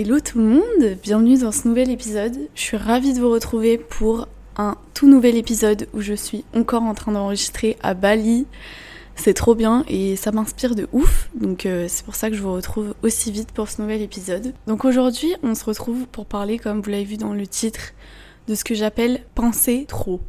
hello tout le monde, bienvenue dans ce nouvel épisode. Je suis ravie de vous retrouver pour un tout nouvel épisode où je suis encore en train d'enregistrer à Bali. C'est trop bien et ça m'inspire de ouf, donc euh, c'est pour ça que je vous retrouve aussi vite pour ce nouvel épisode. Donc aujourd'hui, on se retrouve pour parler, comme vous l'avez vu dans le titre, de ce que j'appelle penser trop.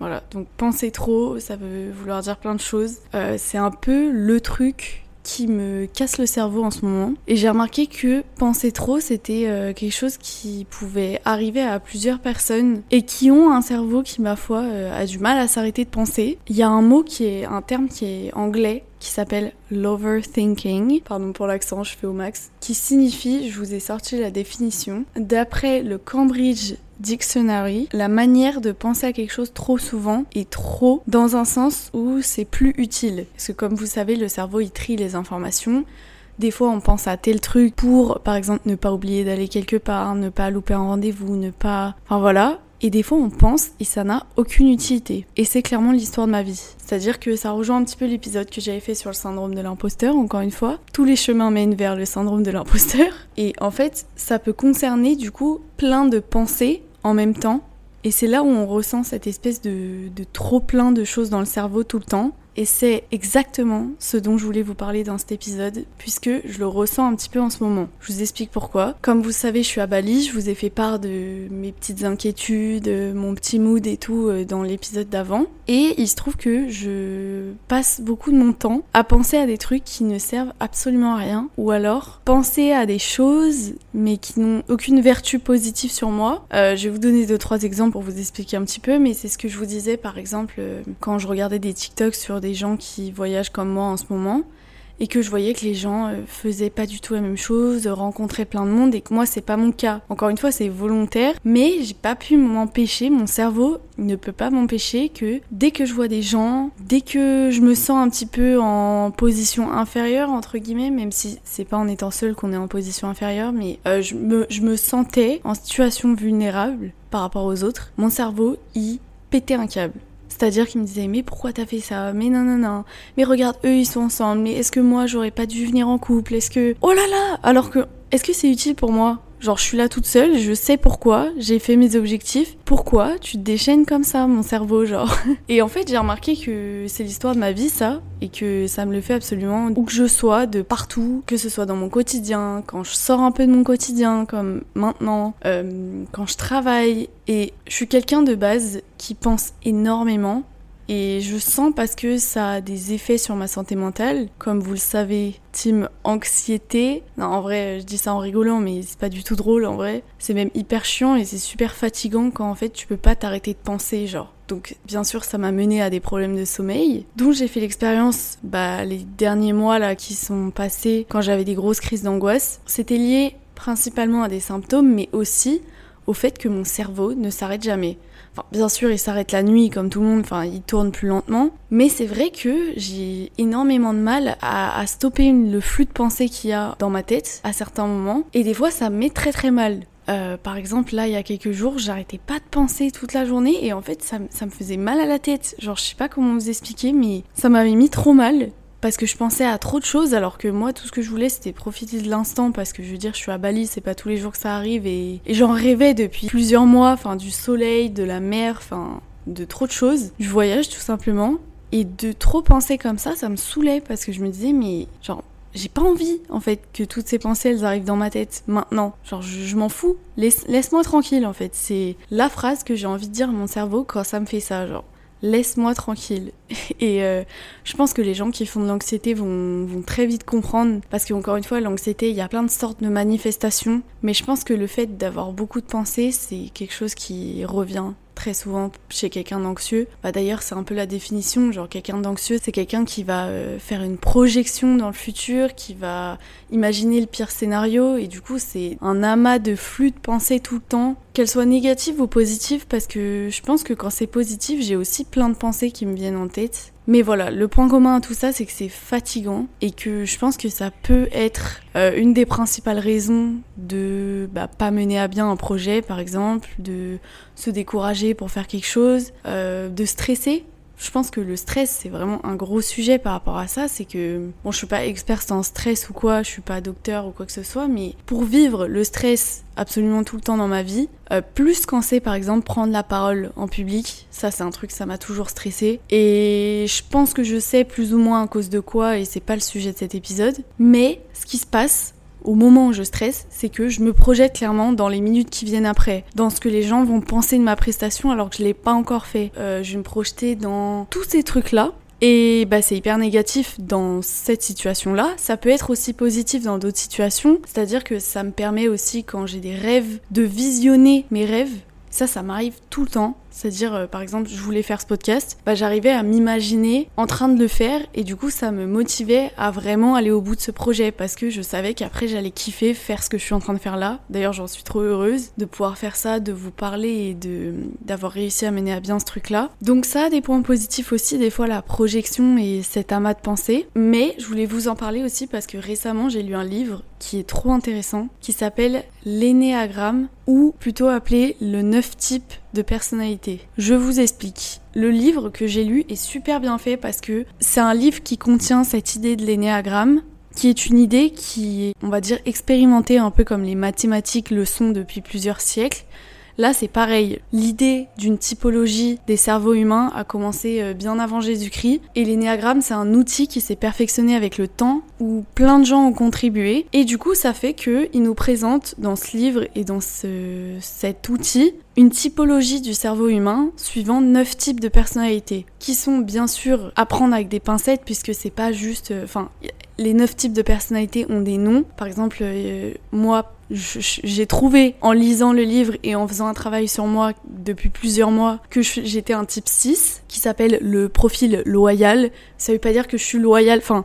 Voilà, donc penser trop, ça veut vouloir dire plein de choses. Euh, c'est un peu le truc qui me casse le cerveau en ce moment. Et j'ai remarqué que penser trop, c'était euh, quelque chose qui pouvait arriver à plusieurs personnes et qui ont un cerveau qui, ma foi, euh, a du mal à s'arrêter de penser. Il y a un mot qui est, un terme qui est anglais, qui s'appelle l'overthinking, pardon pour l'accent, je fais au max, qui signifie, je vous ai sorti la définition, d'après le Cambridge Dictionary, la manière de penser à quelque chose trop souvent et trop dans un sens où c'est plus utile. Parce que comme vous savez, le cerveau il trie les informations. Des fois, on pense à tel truc pour, par exemple, ne pas oublier d'aller quelque part, ne pas louper un rendez-vous, ne pas... Enfin voilà. Et des fois, on pense et ça n'a aucune utilité. Et c'est clairement l'histoire de ma vie. C'est-à-dire que ça rejoint un petit peu l'épisode que j'avais fait sur le syndrome de l'imposteur, encore une fois. Tous les chemins mènent vers le syndrome de l'imposteur. Et en fait, ça peut concerner du coup plein de pensées en même temps. Et c'est là où on ressent cette espèce de, de trop plein de choses dans le cerveau tout le temps. Et c'est exactement ce dont je voulais vous parler dans cet épisode, puisque je le ressens un petit peu en ce moment. Je vous explique pourquoi. Comme vous savez, je suis à Bali, je vous ai fait part de mes petites inquiétudes, mon petit mood et tout euh, dans l'épisode d'avant. Et il se trouve que je passe beaucoup de mon temps à penser à des trucs qui ne servent absolument à rien, ou alors penser à des choses mais qui n'ont aucune vertu positive sur moi. Euh, je vais vous donner deux trois exemples pour vous expliquer un petit peu, mais c'est ce que je vous disais par exemple euh, quand je regardais des TikToks sur des gens qui voyagent comme moi en ce moment et que je voyais que les gens euh, faisaient pas du tout la même chose, rencontraient plein de monde et que moi c'est pas mon cas. Encore une fois, c'est volontaire, mais j'ai pas pu m'empêcher, mon cerveau ne peut pas m'empêcher que dès que je vois des gens, dès que je me sens un petit peu en position inférieure entre guillemets, même si c'est pas en étant seul qu'on est en position inférieure, mais euh, je, me, je me sentais en situation vulnérable par rapport aux autres, mon cerveau y pétait un câble. C'est-à-dire qu'il me disait mais pourquoi t'as fait ça? Mais non non non. Mais regarde eux ils sont ensemble. Mais est-ce que moi j'aurais pas dû venir en couple? Est-ce que oh là là Alors que est-ce que c'est utile pour moi? Genre, je suis là toute seule, je sais pourquoi, j'ai fait mes objectifs. Pourquoi tu te déchaînes comme ça, mon cerveau, genre? Et en fait, j'ai remarqué que c'est l'histoire de ma vie, ça, et que ça me le fait absolument où que je sois, de partout, que ce soit dans mon quotidien, quand je sors un peu de mon quotidien, comme maintenant, euh, quand je travaille. Et je suis quelqu'un de base qui pense énormément et je sens parce que ça a des effets sur ma santé mentale. Comme vous le savez, team anxiété. Non, en vrai, je dis ça en rigolant, mais c'est pas du tout drôle en vrai. C'est même hyper chiant et c'est super fatigant quand en fait tu peux pas t'arrêter de penser, genre. Donc bien sûr, ça m'a mené à des problèmes de sommeil, dont j'ai fait l'expérience bah, les derniers mois là qui sont passés quand j'avais des grosses crises d'angoisse. C'était lié principalement à des symptômes, mais aussi au fait que mon cerveau ne s'arrête jamais. Bien sûr, il s'arrête la nuit comme tout le monde, enfin, il tourne plus lentement. Mais c'est vrai que j'ai énormément de mal à, stopper le flux de pensée qu'il y a dans ma tête à certains moments. Et des fois, ça me met très très mal. Euh, par exemple, là, il y a quelques jours, j'arrêtais pas de penser toute la journée et en fait, ça, ça, me faisait mal à la tête. Genre, je sais pas comment vous expliquer, mais ça m'avait mis trop mal parce que je pensais à trop de choses alors que moi tout ce que je voulais c'était profiter de l'instant parce que je veux dire je suis à Bali c'est pas tous les jours que ça arrive et, j'en rêvais depuis plusieurs mois enfin du soleil de la mer enfin de trop de choses je voyage tout simplement et de trop penser comme ça ça me saoulait parce que je me disais mais genre j'ai pas envie en fait que toutes ces pensées elles arrivent dans ma tête maintenant. Genre je, m'en fous. Laisse, laisse-moi tranquille en fait. C'est la phrase que j'ai envie de dire à mon cerveau quand ça me fait ça. Genre laisse-moi tranquille. Et euh, je pense que les gens qui font de l'anxiété vont, très vite comprendre, parce qu'encore une fois, l'anxiété, il y a plein de sortes de manifestations, mais je pense que le fait d'avoir beaucoup de pensées, c'est quelque chose qui revient très souvent chez quelqu'un d'anxieux. Bah d'ailleurs, c'est un peu la définition, genre quelqu'un d'anxieux, c'est quelqu'un qui va euh, faire une projection dans le futur, qui va imaginer le pire scénario et du coup, c'est un amas de flux de pensées tout le temps, qu'elles soient négatives ou positives parce que je pense que quand c'est positif, j'ai aussi plein de pensées qui me viennent en tête mais voilà, le point commun à tout ça, c'est que c'est fatigant et que je pense que ça peut être euh, une des principales raisons de bah, pas mener à bien un projet, par exemple, de se décourager pour faire quelque chose, euh, de stresser. Je pense que le stress, c'est vraiment un gros sujet par rapport à ça. C'est que, bon, je suis pas experte en stress ou quoi, je suis pas docteur ou quoi que ce soit, mais pour vivre le stress absolument tout le temps dans ma vie, euh, plus quand c'est par exemple prendre la parole en public, ça c'est un truc, ça m'a toujours stressé. Et je pense que je sais plus ou moins à cause de quoi, et c'est pas le sujet de cet épisode. Mais ce qui se passe, au moment où je stresse, c'est que je me projette clairement dans les minutes qui viennent après, dans ce que les gens vont penser de ma prestation alors que je l'ai pas encore fait. Euh, je vais me projeter dans tous ces trucs-là. Et bah, c'est hyper négatif dans cette situation-là. Ça peut être aussi positif dans d'autres situations. C'est-à-dire que ça me permet aussi, quand j'ai des rêves, de visionner mes rêves ça, ça m'arrive tout le temps. C'est-à-dire, euh, par exemple, je voulais faire ce podcast, bah, j'arrivais à m'imaginer en train de le faire et du coup, ça me motivait à vraiment aller au bout de ce projet parce que je savais qu'après, j'allais kiffer faire ce que je suis en train de faire là. D'ailleurs, j'en suis trop heureuse de pouvoir faire ça, de vous parler et d'avoir réussi à mener à bien ce truc-là. Donc ça a des points positifs aussi, des fois la projection et cet amas de pensée. Mais je voulais vous en parler aussi parce que récemment, j'ai lu un livre qui est trop intéressant, qui s'appelle l'énéagramme, ou plutôt appelé le 9 types de personnalité. Je vous explique. Le livre que j'ai lu est super bien fait parce que c'est un livre qui contient cette idée de l'énéagramme, qui est une idée qui est, on va dire, expérimentée un peu comme les mathématiques le sont depuis plusieurs siècles, Là, c'est pareil. L'idée d'une typologie des cerveaux humains a commencé euh, bien avant Jésus-Christ. Et l'énéagramme, c'est un outil qui s'est perfectionné avec le temps, où plein de gens ont contribué. Et du coup, ça fait qu'il nous présente dans ce livre et dans ce, cet outil une typologie du cerveau humain suivant neuf types de personnalités, qui sont bien sûr à prendre avec des pincettes puisque c'est pas juste. Euh, enfin, les neuf types de personnalités ont des noms. Par exemple, euh, moi, j'ai trouvé en lisant le livre et en faisant un travail sur moi depuis plusieurs mois que j'étais un type 6 qui s'appelle le profil loyal. Ça veut pas dire que je suis loyal, enfin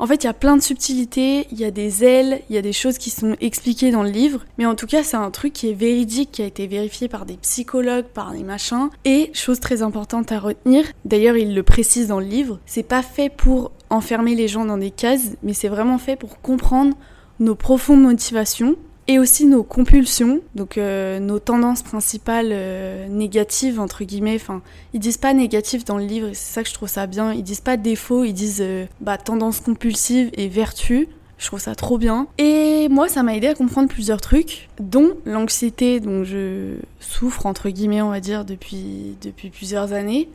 en fait, il y a plein de subtilités, il y a des ailes, il y a des choses qui sont expliquées dans le livre, mais en tout cas, c'est un truc qui est véridique, qui a été vérifié par des psychologues, par des machins. Et chose très importante à retenir, d'ailleurs, il le précise dans le livre, c'est pas fait pour enfermer les gens dans des cases, mais c'est vraiment fait pour comprendre nos profondes motivations et aussi nos compulsions, donc euh, nos tendances principales euh, négatives entre guillemets. Enfin, ils disent pas négatives dans le livre, et c'est ça que je trouve ça bien. Ils disent pas défaut, ils disent euh, bah tendance compulsive et vertu. Je trouve ça trop bien. Et moi, ça m'a aidé à comprendre plusieurs trucs, dont l'anxiété dont je souffre entre guillemets, on va dire, depuis depuis plusieurs années.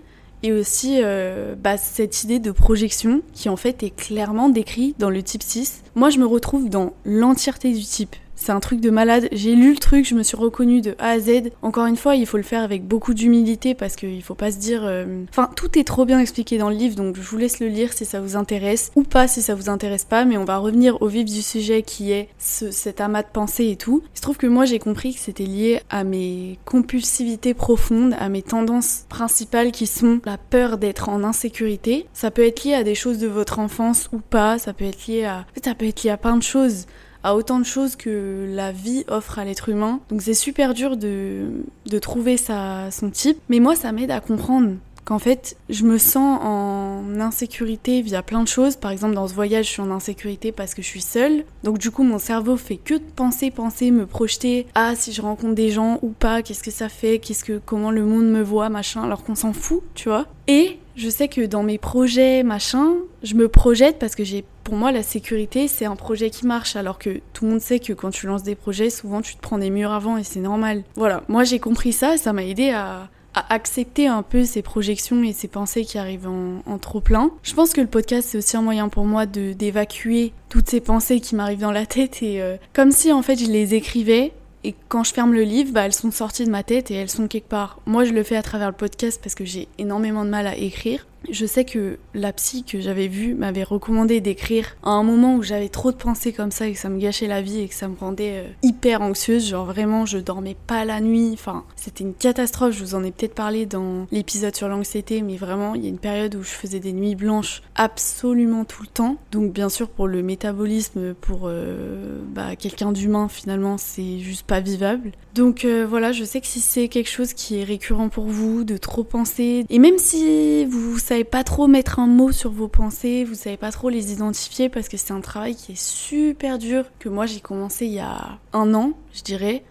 Et aussi bah, cette idée de projection qui en fait est clairement décrite dans le type 6. Moi je me retrouve dans l'entièreté du type. C'est un truc de malade. J'ai lu le truc, je me suis reconnue de A à Z. Encore une fois, il faut le faire avec beaucoup d'humilité parce qu'il faut pas se dire. Euh, enfin, tout est trop bien expliqué dans le livre, donc je vous laisse le lire si ça vous intéresse ou pas si ça vous intéresse pas. Mais on va revenir au vif du sujet qui est cet amas de pensée et tout. Il se trouve que moi j'ai compris que c'était lié à mes compulsivités profondes, à mes tendances principales qui sont la peur d'être en insécurité. Ça peut être lié à des choses de votre enfance ou pas. Ça peut être lié à. Ça peut être lié à plein de choses autant de choses que la vie offre à l'être humain. Donc c'est super dur de, de trouver sa, son type. Mais moi, ça m'aide à comprendre qu'en fait, je me sens en insécurité via plein de choses. Par exemple, dans ce voyage, je suis en insécurité parce que je suis seule. Donc du coup, mon cerveau fait que de penser, penser, me projeter. Ah, si je rencontre des gens ou pas, qu'est-ce que ça fait, qu'est-ce que, comment le monde me voit, machin? Alors qu'on s'en fout, tu vois? Et je sais que dans mes projets, machin, je me projette parce que j'ai pour moi, la sécurité, c'est un projet qui marche, alors que tout le monde sait que quand tu lances des projets, souvent tu te prends des murs avant et c'est normal. Voilà, moi j'ai compris ça et ça m'a aidé à, accepter un peu ces projections et ces pensées qui arrivent en, trop plein. Je pense que le podcast c'est aussi un moyen pour moi d'évacuer toutes ces pensées qui m'arrivent dans la tête et euh, comme si en fait je les écrivais et quand je ferme le livre, bah, elles sont sorties de ma tête et elles sont quelque part. Moi, je le fais à travers le podcast parce que j'ai énormément de mal à écrire. Je sais que la psy que j'avais vue m'avait recommandé d'écrire à un moment où j'avais trop de pensées comme ça et que ça me gâchait la vie et que ça me rendait euh, hyper anxieuse. Genre vraiment, je dormais pas la nuit. Enfin, c'était une catastrophe. Je vous en ai peut-être parlé dans l'épisode sur l'anxiété, mais vraiment, il y a une période où je faisais des nuits blanches absolument tout le temps. Donc, bien sûr, pour le métabolisme, pour euh, bah, quelqu'un d'humain, finalement, c'est juste pas vivable. Donc euh, voilà, je sais que si c'est quelque chose qui est récurrent pour vous, de trop penser, et même si vous savez pas trop mettre un mot sur vos pensées, vous savez pas trop les identifier parce que c'est un travail qui est super dur, que moi j'ai commencé il y a un an, je dirais.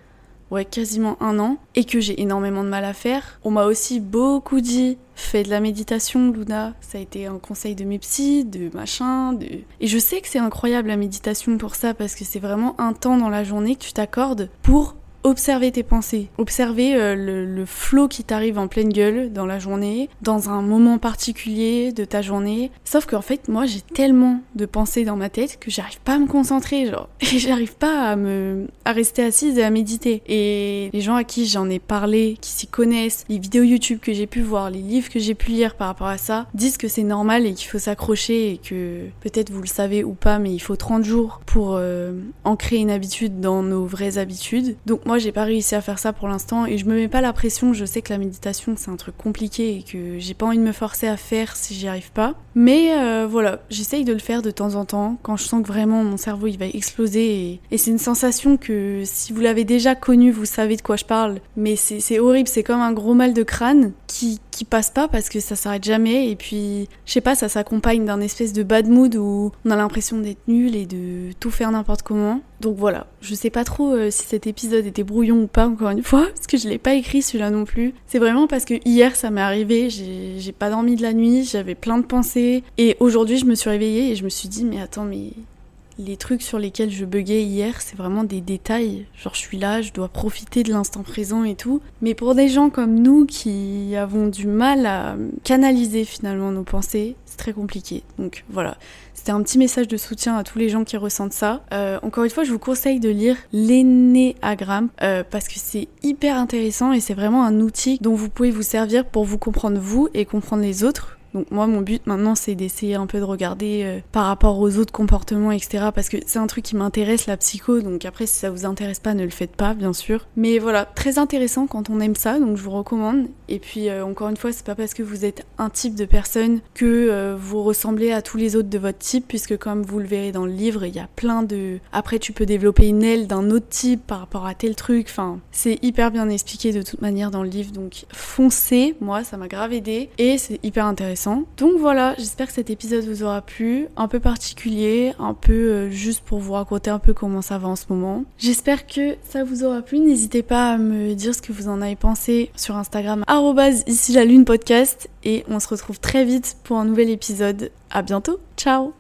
ouais, quasiment un an et que j'ai énormément de mal à faire. On m'a aussi beaucoup dit fais de la méditation, Luna. Ça a été un conseil de mes psys, de machin, de. Et je sais que c'est incroyable la méditation pour ça parce que c'est vraiment un temps dans la journée que tu t'accordes pour observer tes pensées, observer euh, le, flot qui t'arrive en pleine gueule dans la journée, dans un moment particulier de ta journée. Sauf qu'en fait, moi, j'ai tellement de pensées dans ma tête que j'arrive pas à me concentrer, genre, et j'arrive pas à me, à rester assise et à méditer. Et les gens à qui j'en ai parlé, qui s'y connaissent, les vidéos YouTube que j'ai pu voir, les livres que j'ai pu lire par rapport à ça, disent que c'est normal et qu'il faut s'accrocher et que peut-être vous le savez ou pas, mais il faut 30 jours pour euh, ancrer une habitude dans nos vraies habitudes. Donc moi, moi, j'ai pas réussi à faire ça pour l'instant et je me mets pas la pression. Je sais que la méditation, c'est un truc compliqué et que j'ai pas envie de me forcer à faire si j'y arrive pas. Mais euh, voilà, j'essaye de le faire de temps en temps quand je sens que vraiment mon cerveau il va exploser. Et, c'est une sensation que si vous l'avez déjà connue, vous savez de quoi je parle. Mais c'est horrible, c'est comme un gros mal de crâne qui, qui passe pas parce que ça s'arrête jamais. Et puis, je sais pas, ça s'accompagne d'un espèce de bad mood où on a l'impression d'être nul et de tout faire n'importe comment. Donc voilà, je sais pas trop euh, si cet épisode était brouillon ou pas, encore une fois, parce que je l'ai pas écrit celui-là non plus. C'est vraiment parce que hier ça m'est arrivé, j'ai pas dormi de la nuit, j'avais plein de pensées, et aujourd'hui je me suis réveillée et je me suis dit, mais attends, mais les trucs sur lesquels je buguais hier, c'est vraiment des détails. Genre, je suis là, je dois profiter de l'instant présent et tout. Mais pour des gens comme nous qui avons du mal à canaliser finalement nos pensées, c'est très compliqué. Donc voilà, c'était un petit message de soutien à tous les gens qui ressentent ça. Euh, encore une fois, je vous conseille de lire l'énéagramme euh, parce que c'est hyper intéressant et c'est vraiment un outil dont vous pouvez vous servir pour vous comprendre vous et comprendre les autres donc moi, mon but maintenant, c'est d'essayer un peu de regarder euh, par rapport aux autres comportements, etc. Parce que c'est un truc qui m'intéresse, la psycho. Donc après, si ça vous intéresse pas, ne le faites pas, bien sûr. Mais voilà, très intéressant quand on aime ça, donc je vous recommande. Et puis euh, encore une fois, c'est pas parce que vous êtes un type de personne que euh, vous ressemblez à tous les autres de votre type, puisque comme vous le verrez dans le livre, il y a plein de. Après, tu peux développer une aile d'un autre type par rapport à tel truc. Enfin, c'est hyper bien expliqué de toute manière dans le livre. Donc foncez, moi, ça m'a grave aidé et c'est hyper Donc voilà, j'espère que cet épisode vous aura plu, un peu particulier, un peu euh, juste pour vous raconter un peu comment ça va en ce moment. J'espère que ça vous aura plu, n'hésitez pas à me dire ce que vous en avez pensé sur Instagram ici la lune podcast. Et on se retrouve très vite pour un nouvel épisode. À bientôt, ciao